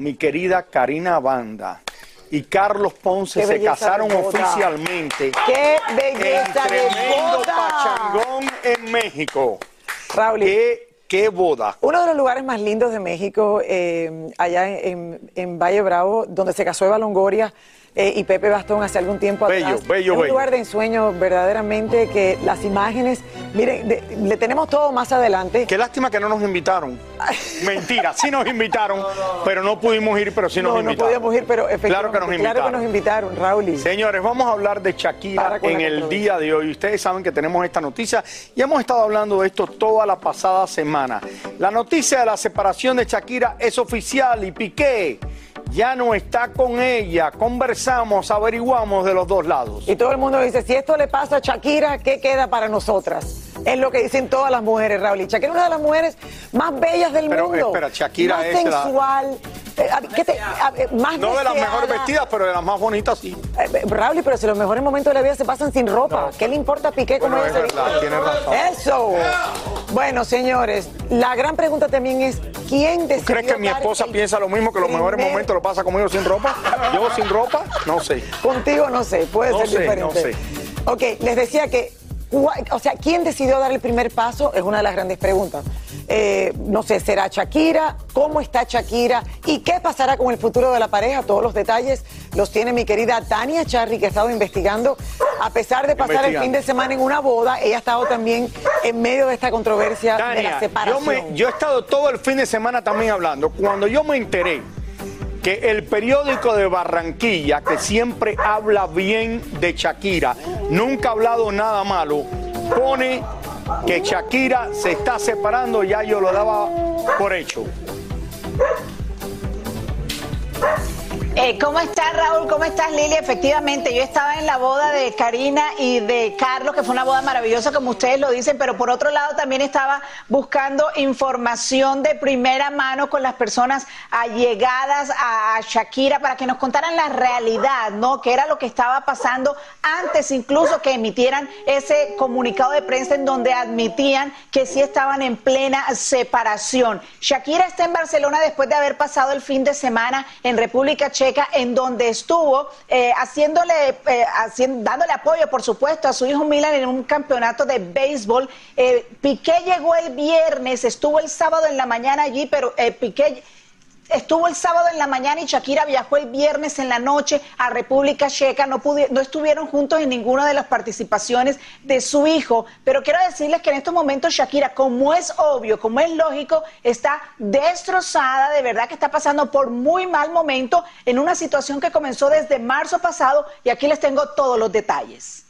mi querida Karina Banda y Carlos Ponce se casaron de oficialmente. ¡Qué en belleza de tremendo boda! pachangón en México. Raúl, ¿Qué, qué boda? Uno de los lugares más lindos de México, eh, allá en, en Valle Bravo, donde se casó Eva Longoria eh, y Pepe Bastón hace algún tiempo Bello, atrás. bello, es un bello. lugar de ensueño verdaderamente que las imágenes, miren, de- le tenemos todo más adelante. Qué lástima que no nos invitaron. Mentira, sí nos invitaron, pero no pudimos ir, pero sí nos no, no invitaron. podíamos ir, pero efectivamente, Claro que nos invitaron. Claro que nos invitaron, Raúl. Señores, vamos a hablar de Shakira en el día de hoy. Ustedes saben que tenemos esta noticia y hemos estado hablando de esto toda la pasada semana. La noticia de la separación de Shakira es oficial y Piqué ya no está con ella. Conversamos, averiguamos de los dos lados. Y todo el mundo dice, si esto le pasa a Shakira, ¿qué queda para nosotras? Es lo que dicen todas las mujeres, Raúl. Y Shakira es una de las mujeres más bellas del Pero, mundo. espera, Shakira más es la- sensual, eh, ¿qué te- eh, más No de las deseada. mejores vestidas, pero de las más bonitas sí. Eh, eh, Raúl, pero si los mejores momentos de la vida se pasan sin ropa, ¿qué le importa a Piqué cómo Bueno, ella es se tienes razón. Eso. Bueno, señores, la gran pregunta también es, ¿quién decidió ¿Crees que mi esposa piensa lo mismo, que los mejores momentos lo pasa conmigo sin ropa? ¿Yo sin ropa? No sé. Contigo no sé, puede No ser sé, diferente. no sé. Ok, les decía que, o sea, ¿quién decidió dar el primer paso? Es una de las grandes preguntas. Eh, no sé, ¿será Shakira? ¿Cómo está Shakira? ¿Y qué pasará con el futuro de la pareja? Todos los detalles los tiene mi querida Tania Charri, que ha estado investigando. A pesar de pasar el fin de semana en una boda, ella ha estado también en medio de esta controversia de la yo, separación. me- yo he estado todo el fin de semana también hablando. Cuando yo me enteré que el periódico de Barranquilla, que siempre habla bien de Shakira, nunca ha hablado nada malo, pone que Shakira se está separando, ya yo lo daba por hecho. Eh, ¿Cómo estás, Raúl? ¿Cómo estás, Lili? Efectivamente, yo estaba en la boda de Karina y de Carlos, que fue una boda maravillosa, como ustedes lo dicen, pero por otro lado también estaba buscando información de primera mano con las personas allegadas a, Shakira para que nos contaran la realidad, ¿no? ¿Qué era lo que estaba pasando antes incluso que emitieran ese comunicado de prensa en donde admitían que sí estaban en plena separación? Shakira está en Barcelona después de haber pasado el fin de semana en República Checa, en donde estuvo eh, haciéndole, eh, hacien- dándole apoyo, por supuesto, a su hijo Milan en un campeonato de béisbol. Eh, Piqué llegó el viernes, estuvo el sábado en la mañana allí, pero eh, Piqué estuvo el sábado en la mañana y Shakira viajó el viernes en la noche a República Checa. No, no estuvieron juntos en ninguna de las participaciones de su hijo. Pero quiero decirles que en estos momentos Shakira, como es obvio, como es lógico, está destrozada. De verdad que está pasando por muy mal momento en una situación que comenzó desde marzo pasado. Y aquí les tengo todos los detalles.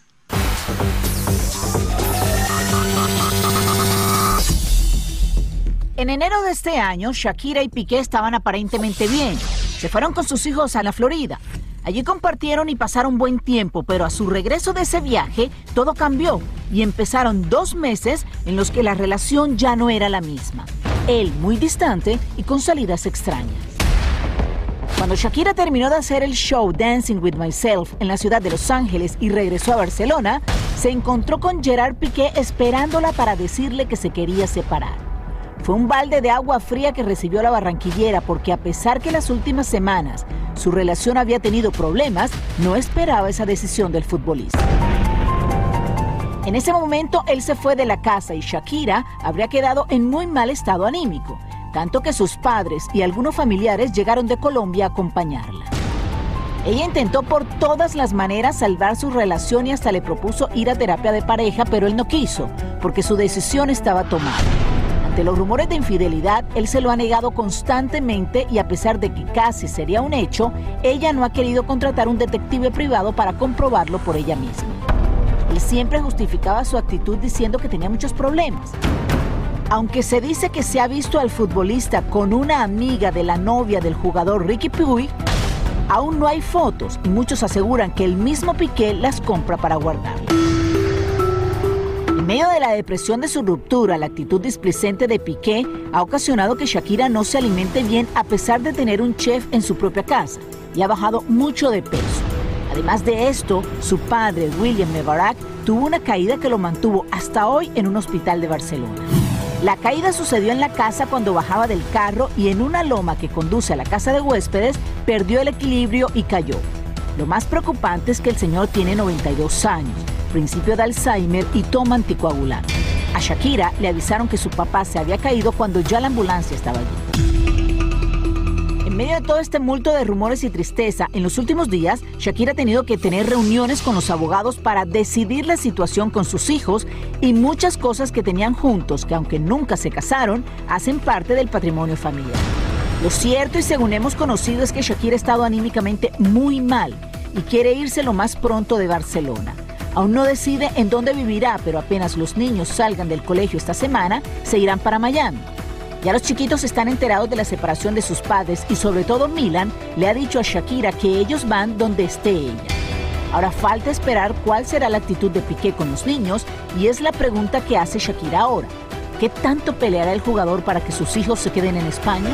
En enero de este año, Shakira y Piqué estaban aparentemente bien. Se fueron con sus hijos a la Florida. Allí compartieron y pasaron buen tiempo, pero a su regreso de ese viaje todo cambió y empezaron dos meses en los que la relación ya no era la misma. Él muy distante y con salidas extrañas. Cuando Shakira terminó de hacer el show Dancing with Myself en la ciudad de Los Ángeles y regresó a Barcelona, se encontró con Gerard Piqué esperándola para decirle que se quería separar. Fue un balde de agua fría que recibió la barranquillera porque a pesar que las últimas semanas su relación había tenido problemas, no esperaba esa decisión del futbolista. En ese momento él se fue de la casa y Shakira habría quedado en muy mal estado anímico, tanto que sus padres y algunos familiares llegaron de Colombia a acompañarla. Ella intentó por todas las maneras salvar su relación y hasta le propuso ir a terapia de pareja, pero él no quiso, porque su decisión estaba tomada. Ante los rumores de infidelidad, él se lo ha negado constantemente y a pesar de que casi sería un hecho, ella no ha querido contratar un detective privado para comprobarlo por ella misma. Él siempre justificaba su actitud diciendo que tenía muchos problemas. Aunque se dice que se ha visto al futbolista con una amiga de la novia del jugador Ricky Puig, aún no hay fotos y muchos aseguran que el mismo Piqué las compra para guardarlas. Medio de la depresión de su ruptura, la actitud displicente de Piqué ha ocasionado que Shakira no se alimente bien a pesar de tener un chef en su propia casa y ha bajado mucho de peso. Además de esto, su padre, William Mebarak, tuvo una caída que lo mantuvo hasta hoy en un hospital de Barcelona. La caída sucedió en la casa cuando bajaba del carro y en una loma que conduce a la casa de huéspedes perdió el equilibrio y cayó. Lo más preocupante es que el señor tiene 92 años, principio de Alzheimer y toma anticoagulante. A Shakira le avisaron que su papá se había caído cuando ya la ambulancia estaba allí. En medio de todo este multo de rumores y tristeza, en los últimos días, Shakira ha tenido que tener reuniones con los abogados para decidir la situación con sus hijos y muchas cosas que tenían juntos, que aunque nunca se casaron, hacen parte del patrimonio familiar. Lo cierto y según hemos conocido es que Shakira ha estado anímicamente muy mal y quiere irse lo más pronto de Barcelona. Aún no decide en dónde vivirá, pero apenas los niños salgan del colegio esta semana, se irán para Miami. Ya los chiquitos están enterados de la separación de sus padres y sobre todo Milan le ha dicho a Shakira que ellos van donde esté ella. Ahora falta esperar cuál será la actitud de Piqué con los niños y es la pregunta que hace Shakira ahora. ¿Qué tanto peleará el jugador para que sus hijos se queden en España?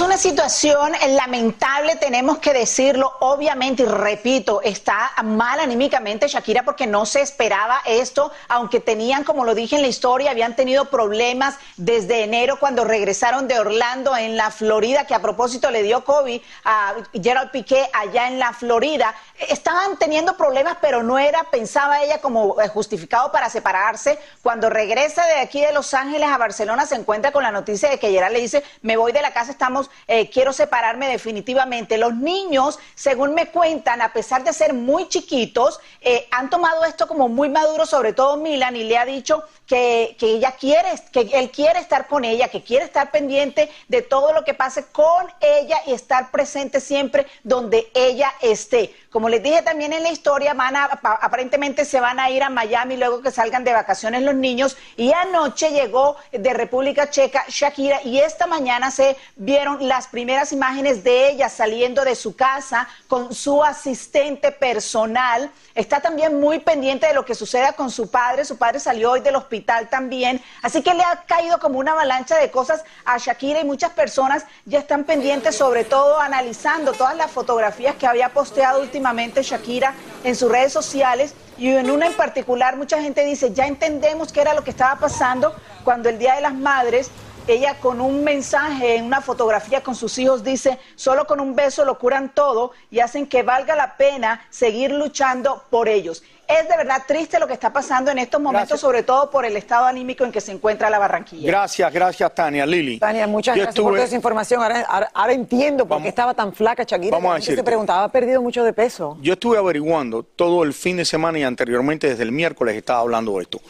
Es una situación lamentable, tenemos que decirlo, obviamente, y repito, está mal anímicamente Shakira porque no se esperaba esto, aunque tenían, como lo dije en la historia, habían tenido problemas desde enero cuando regresaron de Orlando en la Florida, que a propósito le dio COVID a Gerald Piqué allá en la Florida. Estaban teniendo problemas, pero no era, pensaba ella, como eh, justificado para separarse. Cuando regresa de aquí de Los Ángeles a Barcelona, se encuentra con la noticia de que Gerald le dice, me voy de la casa, estamos eh, quiero separarme definitivamente. Los niños, según me cuentan, a pesar de ser muy chiquitos, eh, han tomado esto como muy maduro, sobre todo Milan, y le ha dicho que, que, ella quiere, que él quiere estar con ella, que quiere estar pendiente de todo lo que pase con ella y estar presente siempre donde ella esté. Como les dije también en la historia, van a, aparentemente se van a ir a Miami luego que salgan de vacaciones los niños. Y anoche llegó de República Checa Shakira y esta mañana se vieron las primeras imágenes de ella saliendo de su casa con su asistente personal. Está también muy pendiente de lo que suceda con su padre. Su padre salió hoy del hospital también. Así que le ha caído como una avalancha de cosas a Shakira y muchas personas ya están pendientes, sobre todo analizando todas las fotografías que había posteado últimamente Shakira en sus redes sociales y en una en particular mucha gente dice, ya entendemos qué era lo que estaba pasando cuando el Día de las Madres ella con un mensaje en una fotografía con sus hijos dice, solo con un beso lo curan todo y hacen que valga la pena seguir luchando por ellos. Es de verdad triste lo que está pasando en estos momentos, sobre todo por el estado anímico en que se encuentra la Barranquilla. Gracias, gracias Tania, Lili. Tania, muchas gracias por toda esa información. Ahora, entiendo por qué estaba tan flaca Shakira. Vamos a decir. Se preguntaba, ¿ha perdido mucho de peso? Yo estuve averiguando todo el fin de semana y anteriormente desde el miércoles estaba hablando de esto.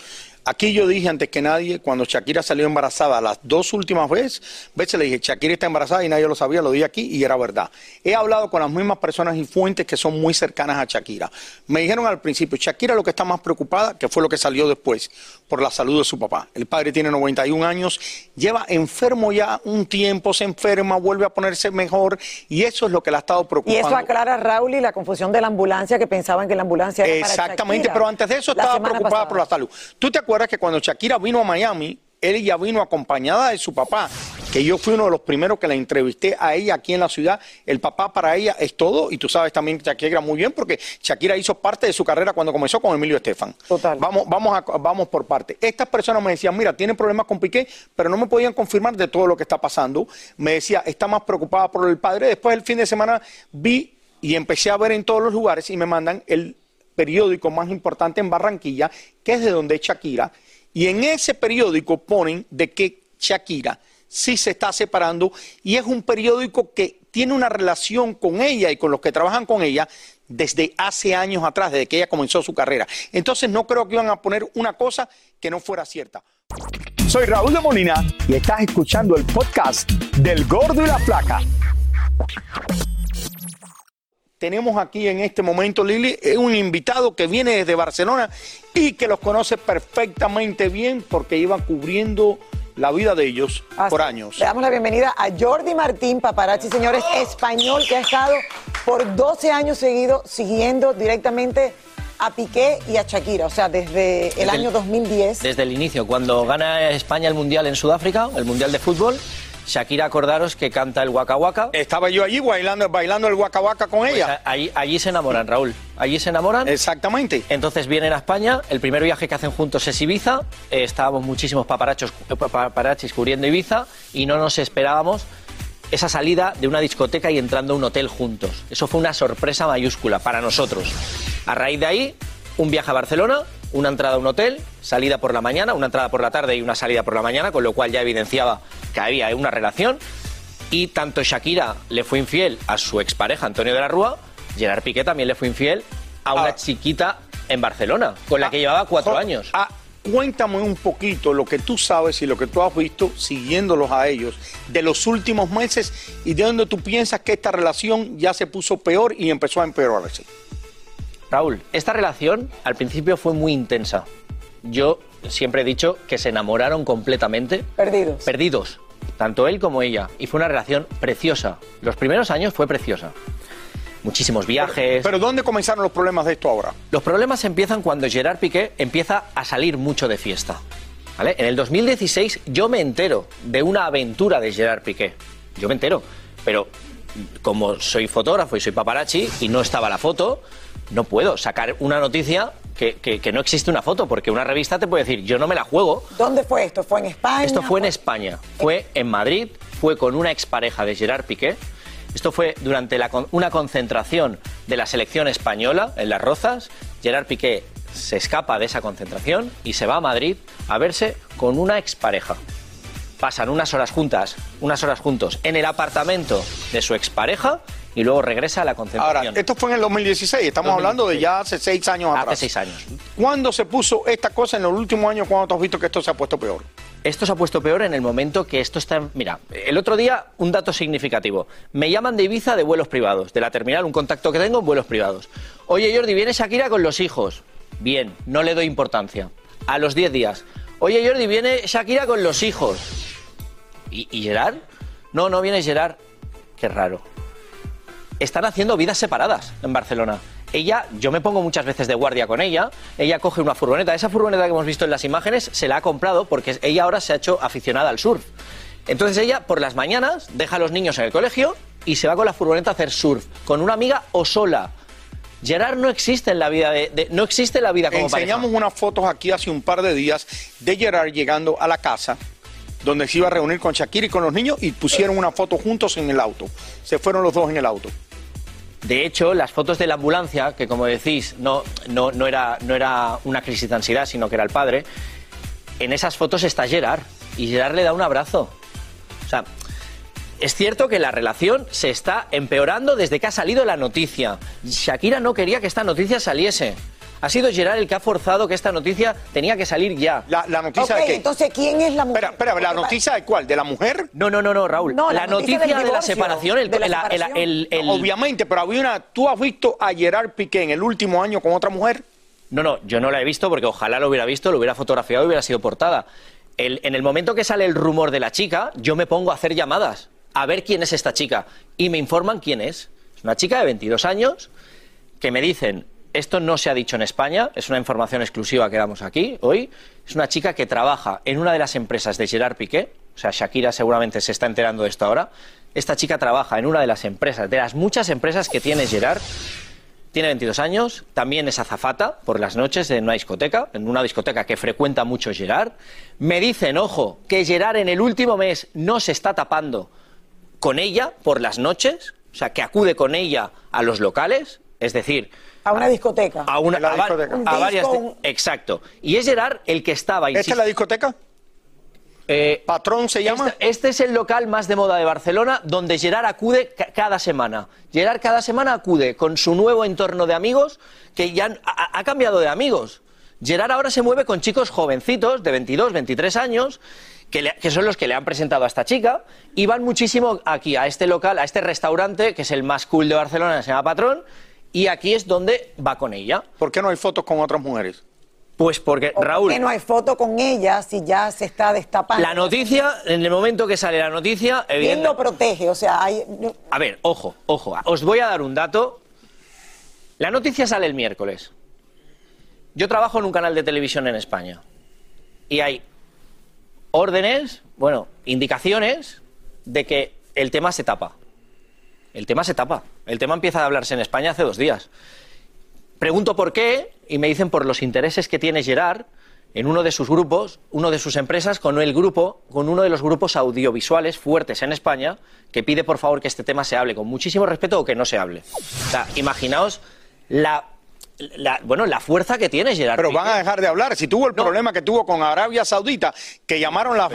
Aquí yo dije antes que nadie, cuando Shakira salió embarazada, las dos últimas veces, veces le dije, Shakira está embarazada y nadie lo sabía, lo dije aquí y era verdad. He hablado con las mismas personas y fuentes que son muy cercanas a Shakira. Me dijeron al principio, Shakira lo que está más preocupada, que fue lo que salió después, por la salud de su papá. El padre tiene 91 años, lleva enfermo ya un tiempo, se enferma, vuelve a ponerse mejor y eso es lo que le ha estado preocupando. Y eso aclara Raúl y la confusión de la ambulancia que pensaban que la ambulancia era Exactamente, pero antes de eso estaba preocupada por la salud. ¿Tú te acuerdas que cuando Shakira vino a Miami, ella vino acompañada de su papá, que yo fui uno de los primeros que la entrevisté a ella aquí en la ciudad. El papá para ella es todo, y tú sabes también que Shakira muy bien, porque Shakira hizo parte de su carrera cuando comenzó con Emilio Estefan. Total. Vamos, vamos, vamos por parte. Estas personas me decían, mira, tiene problemas con Piqué, pero no me podían confirmar de todo lo que está pasando. Me decía, está más preocupada por el padre. Después el fin de semana vi y empecé a ver en todos los lugares y me mandan el periódico más importante en Barranquilla, que es de donde es Shakira y en ese periódico ponen de que Shakira sí se está separando y es un periódico que tiene una relación con ella y con los que trabajan con ella desde hace años atrás, desde que ella comenzó su carrera. Entonces no creo que iban a poner una cosa que no fuera cierta. Soy Raúl de Molina y estás escuchando el podcast del Gordo y la Flaca. Tenemos aquí en este momento, Lili, es un invitado que viene desde Barcelona y que los conoce perfectamente bien porque iba cubriendo la vida de ellos Así por años. Le damos la bienvenida a Jordi Martín, paparazzi, señores, español que ha estado por 12 años seguidos siguiendo directamente a Piqué y a Shakira, o sea, desde el Desde año el- 2010. Desde el inicio, cuando gana España el Mundial en Sudáfrica, el Mundial de Fútbol, Shakira, acordaros que canta el Waka Waka. Estaba yo allí bailando, bailando el Waka Waka con Pues ella. a- allí, allí se enamoran, Raúl. Allí se enamoran. Exactamente. Entonces vienen a España, el primer viaje que hacen juntos es Ibiza, eh, estábamos muchísimos paparachos, eh, paparazzis cubriendo Ibiza y no nos esperábamos esa salida de una discoteca y entrando a un hotel juntos. Eso fue una sorpresa mayúscula para nosotros. A raíz de ahí, un viaje a Barcelona, una entrada a un hotel, salida por la mañana, una entrada por la tarde y una salida por la mañana, con lo cual ya evidenciaba que había una relación. Y tanto Shakira le fue infiel a su expareja Antonio de la Rúa, Gerard Piqué también le fue infiel a una Ah. chiquita en Barcelona, con la que llevaba cuatro años. ah, cuéntame un poquito lo que tú sabes y lo que tú has visto siguiéndolos a ellos de los últimos meses y de dónde tú piensas que esta relación ya se puso peor y empezó a empeorarse. Raúl, esta relación al principio fue muy intensa. Yo siempre he dicho que se enamoraron completamente. Perdidos. Perdidos, tanto él como ella. Y fue una relación preciosa. Los primeros años fue preciosa. Muchísimos viajes. Pero ¿dónde comenzaron los problemas de esto ahora? Los problemas empiezan cuando Gerard Piqué empieza a salir mucho de fiesta. ¿vale? En el 2016 yo me entero de una aventura de Gerard Piqué. Yo me entero. Pero como soy fotógrafo y soy paparazzi y no estaba la foto, no puedo sacar una noticia que, que- que no existe una foto, porque una revista te puede decir, yo no me la juego. ¿Dónde fue esto? ¿Fue en España? Esto fue en España, fue en Madrid, fue con una expareja de Gerard Piqué. Esto fue durante la una concentración de la selección española en Las Rozas. Gerard Piqué se escapa de esa concentración y se va a Madrid a verse con una expareja. Pasan unas horas juntas, unas horas juntos en el apartamento de su expareja y luego regresa a la Ahora, concentración. esto fue en el 2016, estamos hablando de ya hace seis años Hace atrás. seis años. ¿Cuándo se puso esta cosa en los últimos años cuando tú has visto que esto se ha puesto peor? Esto se ha puesto peor en el momento que esto está... Mira, el otro día un dato significativo. Me llaman de Ibiza de vuelos privados, de la terminal, un contacto que tengo en vuelos privados. Oye Jordi, viene Shakira con los hijos. Bien, no le doy importancia. A los 10 días. Oye Jordi, viene Shakira con los hijos. ¿Y, y Gerard? No, no viene Gerard. Qué raro. Están haciendo vidas separadas en Barcelona. Ella, yo me pongo muchas veces de guardia con ella, ella coge una furgoneta, esa furgoneta que hemos visto en las imágenes se la ha comprado porque ella ahora se ha hecho aficionada al surf. Entonces ella por las mañanas deja a los niños en el colegio y se va con la furgoneta a hacer surf, con una amiga o sola. Gerard no existe en la vida de, de- no existe la vida como Enseñamos unas fotos aquí hace un par de días de Gerard llegando a la casa donde se iba a reunir con Shakira y con los niños y pusieron una foto juntos en el auto. Se fueron los dos en el auto. De hecho, las fotos de la ambulancia, que como decís, no, no, no, era, no era una crisis de ansiedad, sino que era el padre, en esas fotos está Gerard y Gerard le da un abrazo. O sea, es cierto que la relación se está empeorando desde que ha salido la noticia. Shakira no quería que esta noticia saliese. Ha sido Gerard el que ha forzado que esta noticia tenía que salir ya. La, la noticia Ok, de qué? entonces, ¿quién es la mujer? Espera, espera, ¿la noticia de cuál? ¿De la mujer? No, no, no, no, Raúl. No, la, la noticia de la separación, el, de la el- el- separación. el- el- Obviamente, pero había una. ¿Tú has visto a Gerard Piqué en el último año con otra mujer? No, no, yo no la he visto porque ojalá lo hubiera visto, lo hubiera fotografiado y hubiera sido portada. El- en el momento que sale el rumor de la chica, yo me pongo a hacer llamadas a ver quién es esta chica y me informan quién es. Es una chica de 22 años que me dicen, esto no se ha dicho en España, es una información exclusiva que damos aquí hoy, es una chica que trabaja en una de las empresas de Gerard Piqué, o sea, Shakira seguramente se está enterando de esto ahora, esta chica trabaja en una de las empresas, de las muchas empresas que tiene Gerard, tiene 22 años, también es azafata por las noches en una discoteca, en una discoteca que frecuenta mucho Gerard. Me dicen, ojo, que Gerard en el último mes no se está tapando con ella por las noches, o sea, que acude con ella a los locales, es decir, A una discoteca. a, una, a discoteca. A varias... un- Exacto. Y es Gerard el que estaba... ¿Esta insisto- es la discoteca? eh, ¿Patrón se llama? este, este es el local más de moda de Barcelona donde Gerard acude ca- cada semana. Gerard cada semana acude con su nuevo entorno de amigos que ya ha, ha cambiado de amigos. Gerard ahora se mueve con chicos jovencitos de 22, 23 años que, le- que son los que le han presentado a esta chica, y van muchísimo aquí, a este local, a este restaurante, que es el más cool de Barcelona, se llama Patrón, y aquí es donde va con ella. ¿Por qué no hay fotos con otras mujeres? Pues porque, ¿O Raúl, por qué no hay foto con ella si ya se está destapando? la noticia, en el momento que sale la noticia, ¿Quién lo protege? O sea, hay... A ver, ojo, ojo. Os voy a dar un dato. La noticia sale el miércoles. Yo trabajo en un canal de televisión en España. Y hay órdenes, bueno, indicaciones de que el tema se tapa. El tema se tapa. El tema empieza a hablarse en España hace dos días. Pregunto por qué y me dicen por los intereses que tiene Gerard en uno de sus grupos, uno de sus empresas, con el grupo, con uno de los grupos audiovisuales fuertes en España, que pide por favor que este tema se hable con muchísimo respeto o que no se hable. O sea, imaginaos la, la- bueno, la fuerza que tiene Gerard. Pero Piqué. van a dejar de hablar. Si tuvo el No. problema que tuvo con Arabia Saudita, que llamaron las,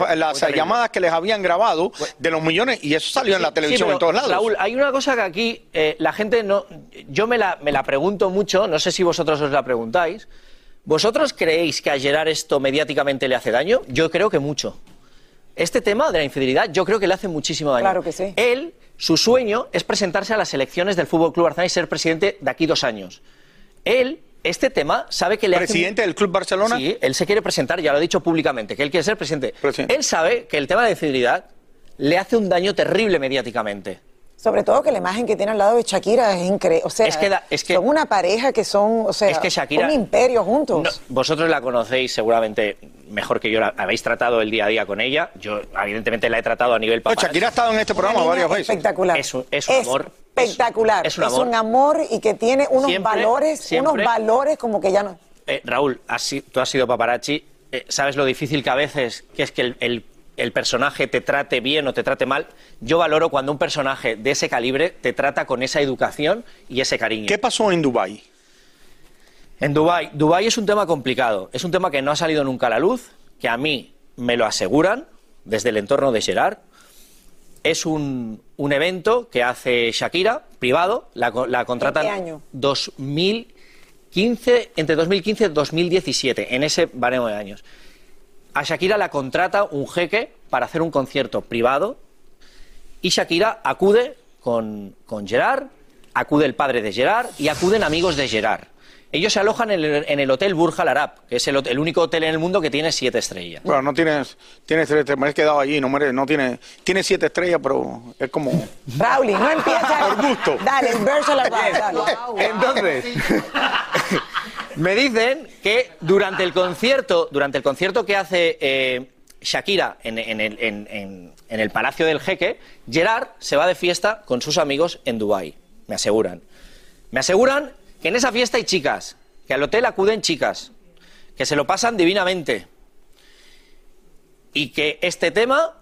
llamadas que les habían grabado de los millones, y eso salió en la Sí, televisión pero, en todos lados. Raúl, hay una cosa que aquí eh, la gente no. Yo me la, me la pregunto mucho, no sé si vosotros os la preguntáis. ¿Vosotros creéis que a Gerard esto mediáticamente le hace daño? Yo creo que mucho. Este tema de la infidelidad, yo creo que le hace muchísimo daño. Claro que sí. Él, su sueño es presentarse a las elecciones del Fútbol Club Barcelona y ser presidente de aquí dos años. Él, este tema, sabe que le hace Presidente del Club Barcelona. Sí, él se quiere presentar, ya lo ha dicho públicamente, que él quiere ser presidente. Presidente. Él sabe que el tema de infidelidad le hace un daño terrible mediáticamente. Sobre todo que la imagen que tiene al lado de Shakira es increíble. O sea, Es que da- es que- son una pareja que son, o sea, es que Shakira. un imperio juntos. No, vosotros la conocéis seguramente mejor que yo, la habéis tratado el día a día con ella. Yo, evidentemente, la he tratado a nivel No, paparazzi. Shakira ha estado en este programa varias veces. Espectacular. Es un- es un amor. Espectacular. Es un- es un amor. y que tiene unos Siempre- valores, siempre- unos valores como que ya no. Eh, Raúl, has tú has sido paparazzi. eh, ¿Sabes lo difícil que a veces que es que el, el- el personaje te trate bien o te trate mal? Yo valoro cuando un personaje de ese calibre te trata con esa educación y ese cariño. ¿Qué pasó en Dubái? En Dubái, Dubái es un tema complicado, es un tema que no ha salido nunca a la luz, que a mí me lo aseguran desde el entorno de Gerard. Es un, un evento que hace Shakira, privado, la, la contratan qué año? 2015, entre 2015 y 2017, en ese baremo de años. A Shakira la contrata un jeque para hacer un concierto privado y Shakira acude con, con Gerard, acude el padre de Gerard y acuden amigos de Gerard. Ellos se alojan en el, en el hotel Burj Al Arab, que es el, único hotel en el mundo que tiene siete estrellas. Bueno, no tienes, tienes tres, te me has quedado allí, no, merece- no tiene, tiene siete estrellas, pero es como. Raúl, no empieza. Por gusto. Dale, el verso a la paz, dale. Entonces, me dicen que durante el concierto, durante el concierto que hace eh, Shakira en, el, en el Palacio del Jeque, Gerard se va de fiesta con sus amigos en Dubái. Me aseguran. Me aseguran que en esa fiesta hay chicas, que al hotel acuden chicas, que se lo pasan divinamente y que este tema,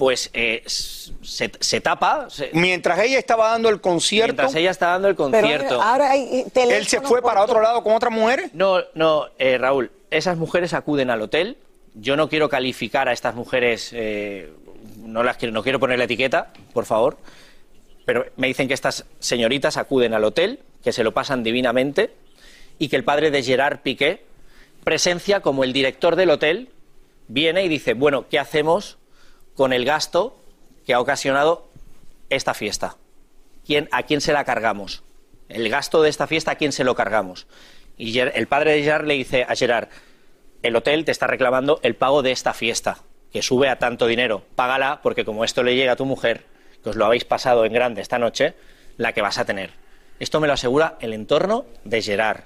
pues, eh, se, se tapa. se- Mientras ella estaba dando el concierto, mientras ella está dando el Pero concierto. ahora hay teléfonos él se fue por para otro lado con otras mujeres. No, no, eh, Raúl, esas mujeres acuden al hotel. Yo no quiero calificar a estas mujeres, eh, no las quiero, no quiero poner la etiqueta, por favor. Pero me dicen que estas señoritas acuden al hotel, que se lo pasan divinamente, y que el padre de Gerard Piqué presencia como el director del hotel, viene y dice, bueno, ¿qué hacemos con el gasto que ha ocasionado esta fiesta? ¿Quién, ¿A quién se la cargamos? El gasto de esta fiesta, ¿a quién se lo cargamos? Y el padre de Gerard le dice a Gerard, el hotel te está reclamando el pago de esta fiesta, que sube a tanto dinero. Págala porque como esto le llega a tu mujer, que os lo habéis pasado en grande esta noche, la que vas a tener. Esto me lo asegura el entorno de Gerard.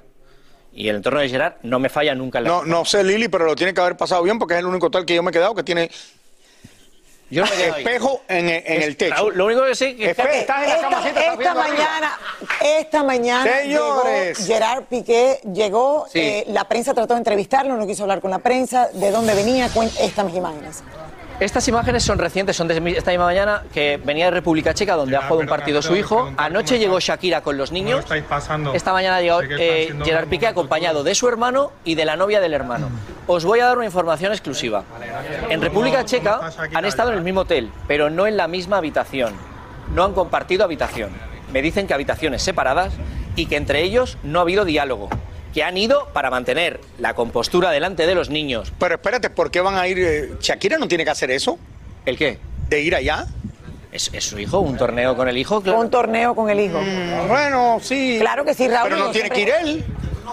Y el entorno de Gerard no me falla nunca en la No, no sé, Lili, pero lo tiene que haber pasado bien porque es el único hotel que yo me he quedado que tiene Yo no me quedo espejo en, en el techo. Raúl, lo único que sé que Espe- estás en la Esta, esta mañana, esta mañana Señores. llegó Gerard Piqué, llegó, Sí. eh, la prensa trató de entrevistarlo, no quiso hablar con la prensa, de dónde venía, estas imágenes. Estas imágenes son recientes, son de esta misma mañana que venía de República Checa, donde ha jugado un partido su hijo. Anoche llegó Shakira con los niños. Esta mañana ha llegado eh, Gerard Piqué acompañado de su hermano y de la novia del hermano. Os voy a dar una información exclusiva. En República Checa han estado en el mismo hotel, pero no en la misma habitación. No han compartido habitación. Me dicen que habitaciones separadas y que entre ellos no ha habido diálogo. Que han ido para mantener la compostura delante de los niños. Pero espérate, ¿por qué van a ir? eh, Shakira no tiene que hacer eso, ¿El qué? de ir allá. ¿Es, es su hijo? ¿Un torneo con el hijo? Claro. Un torneo con el hijo. Mm, Bueno, sí. Claro que sí, Raúl. Pero no tiene que ir él.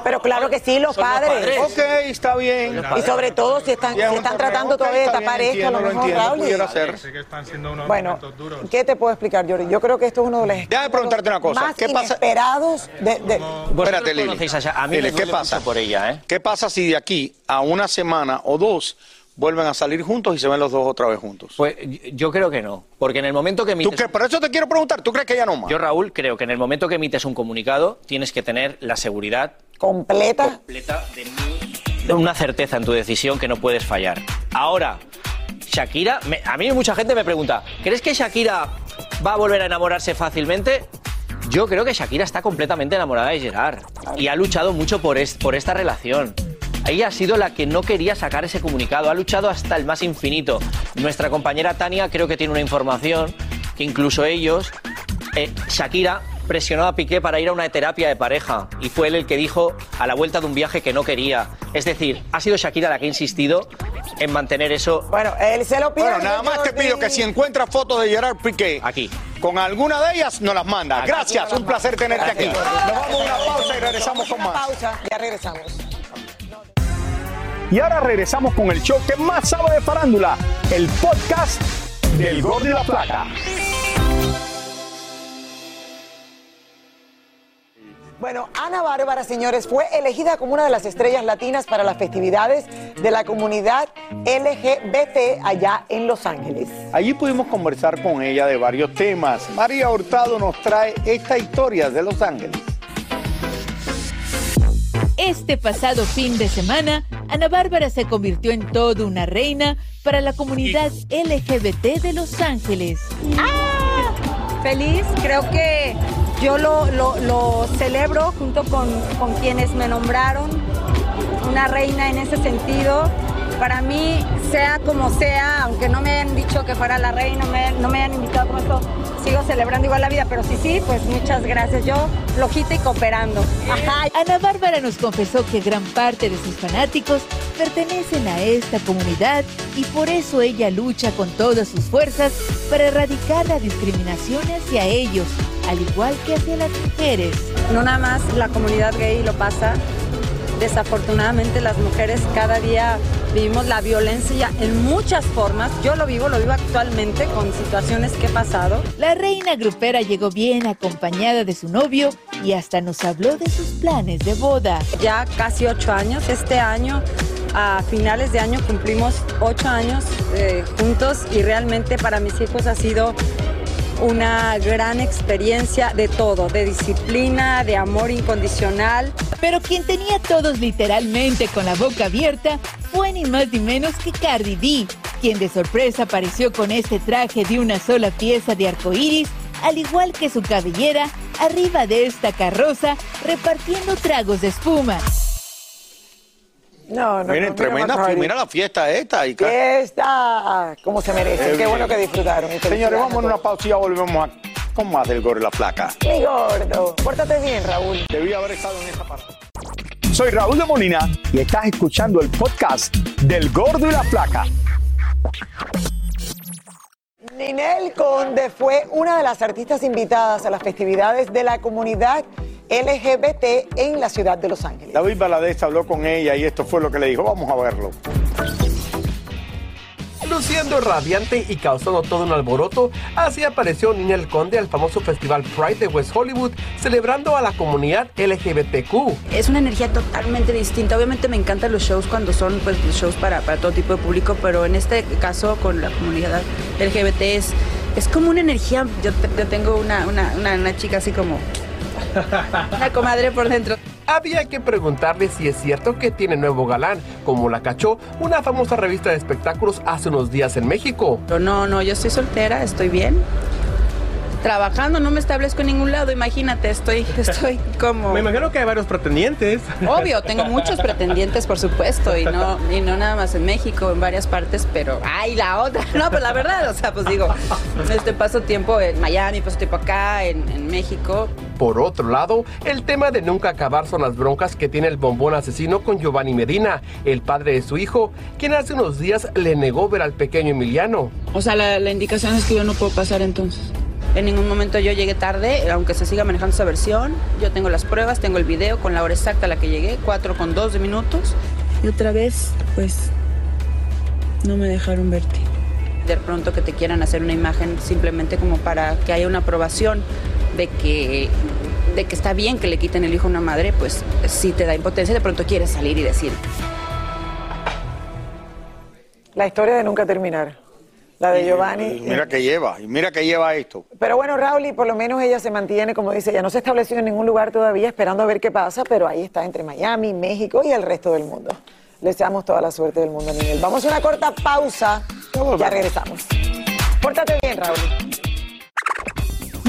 Pero claro que sí, los los padres. padres. Ok, está bien. Y sobre todo si están, si están tratando todavía de está tapar esto, a lo mejor, entiendo, Raúl. Bueno. ¿qué te puedo explicar, Jordi? Yo creo que esto es uno de los Déjame preguntarte una cosa, más ¿qué pasa? inesperados de, de- Espérate, Lili. a mí Lili, ¿qué pasa? por ella, ¿eh? ¿Qué pasa si de aquí a una semana o dos vuelven a salir juntos y se ven los dos otra vez juntos? Pues yo creo que no, porque en el momento que ¿Tú emites... qué? Por eso te quiero preguntar, ¿tú crees que ella no más? Yo, Raúl, creo que en el momento que emites un comunicado tienes que tener la seguridad completa. completa de, mi- de una certeza en tu decisión que no puedes fallar. Ahora, Shakira, me- a mí mucha gente me pregunta, ¿crees que Shakira va a volver a enamorarse fácilmente? Yo creo que Shakira está completamente enamorada de Gerard y ha luchado mucho por, es- por esta relación. Ella ha sido la que no quería sacar ese comunicado, ha luchado hasta el más infinito. Nuestra compañera Tania creo que tiene una información que incluso ellos, eh, Shakira presionó a Piqué para ir a una terapia de pareja y fue él el que dijo a la vuelta de un viaje que no quería. Es decir, ha sido Shakira la que ha insistido en mantener eso Bueno, él se lo pide. Bueno, nada más te pido que si encuentras fotos de Gerard Piqué Aquí. con alguna de ellas, nos las manda. Aquí. Gracias, un placer tenerte aquí. Nos vamos a una pausa y regresamos con Una más. pausa, ya regresamos. Y ahora regresamos con el show que más sabe de farándula, el podcast del Gol de la Plata. Bueno, Ana Bárbara, señores, fue elegida como una de las estrellas latinas para las festividades de la comunidad LGBT allá en Los Ángeles. Allí pudimos conversar con ella de varios temas. María Hurtado nos trae esta historia de Los Ángeles. Este pasado fin de semana, Ana Bárbara se convirtió en toda una reina para la comunidad LGBT de Los Ángeles. feliz. Creo que yo lo, lo- lo celebro junto con, con quienes me nombraron una reina en ese sentido. Para mí, sea como sea, aunque no me hayan dicho que fuera la reina, no me, no me hayan invitado como esto, sigo celebrando igual la vida, pero sí, sí, pues muchas gracias. Yo flojita y cooperando. Ajá. Ana Bárbara nos confesó que gran parte de sus fanáticos pertenecen a esta comunidad y por eso ella lucha con todas sus fuerzas para erradicar la discriminación hacia ellos, al igual que hacia las mujeres. No nada más la comunidad gay lo pasa. Desafortunadamente las mujeres cada día vivimos la violencia en muchas formas. Yo lo vivo, lo vivo actualmente con situaciones que he pasado. La reina grupera llegó bien acompañada de su novio y hasta nos habló de sus planes de boda. Ya casi ocho años. Este año, a finales de año, cumplimos ocho años eh, juntos y realmente para mis hijos ha sido una gran experiencia de todo, de disciplina, de amor incondicional. Pero quien tenía todos literalmente con la boca abierta fue ni más ni menos que Cardi B, quien de sorpresa apareció con este traje de una sola pieza de arcoíris, al igual que su cabellera, arriba de esta carroza, repartiendo tragos de espuma. No, no, Miren, no, tremenda, mira, mira la fiesta esta. Y Fiesta, como se merece. Qué Qué, bueno que disfrutaron. Señores, vamos a una pausa y ya volvemos a- con más del Gordo y la Flaca. Mi gordo, pórtate bien, Raúl. Debí haber estado en esa parte. Soy Raúl de Molina y estás escuchando el podcast del Gordo y la Flaca. Ninel Conde fue una de las artistas invitadas a las festividades de la comunidad LGBT en la ciudad de Los Ángeles. David Valadez habló con ella y esto fue lo que le dijo. Vamos a verlo. Luciendo radiante y causando todo un alboroto, así apareció Ninel Conde al famoso festival Pride de West Hollywood, celebrando a la comunidad LGBTQ. Es una energía totalmente distinta. Obviamente me encantan los shows cuando son pues, shows para, para todo tipo de público, pero en este caso con la comunidad LGBT es, es como una energía. Yo, te- yo tengo una, una, una, una chica así como una comadre por dentro. Había que preguntarle si es cierto que tiene nuevo galán, como la cachó una famosa revista de espectáculos hace unos días en México. Pero no, no, yo estoy soltera, estoy bien. Trabajando, no me establezco en ningún lado, imagínate, estoy, estoy como... Me imagino que hay varios pretendientes. Obvio, tengo muchos pretendientes, por supuesto, y no, y no nada más en México, en varias partes, pero ¡ay, la otra! No, pues la verdad, o sea, pues digo, este paso tiempo en Miami, paso tiempo acá, en, en México. Por otro lado, el tema de nunca acabar son las broncas que tiene el bombón asesino con Giovanni Medina, el padre de su hijo, quien hace unos días le negó ver al pequeño Emiliano. O sea, la, la indicación es que yo no puedo pasar entonces. En ningún momento yo llegué tarde, aunque se siga manejando esa versión. Yo tengo las pruebas, tengo el video con la hora exacta a la que llegué, 4 con 2 de minutos. Y otra vez, pues, no me dejaron verte. De pronto que te quieran hacer una imagen simplemente como para que haya una aprobación de que, de que está bien que le quiten el hijo a una madre, pues si te da impotencia, de pronto quieres salir y decir. La historia de nunca terminar. La de Giovanni. Y mira que lleva, y mira que lleva esto. Pero bueno, Raúl, y por lo menos ella se mantiene, como dice, ya no se ha establecido en ningún lugar todavía, esperando a ver qué pasa, pero ahí está entre Miami, México y el resto del mundo. Le deseamos toda la suerte del mundo, Miguel. Vamos a una corta pausa. Ya regresamos. Pórtate bien, Raúl.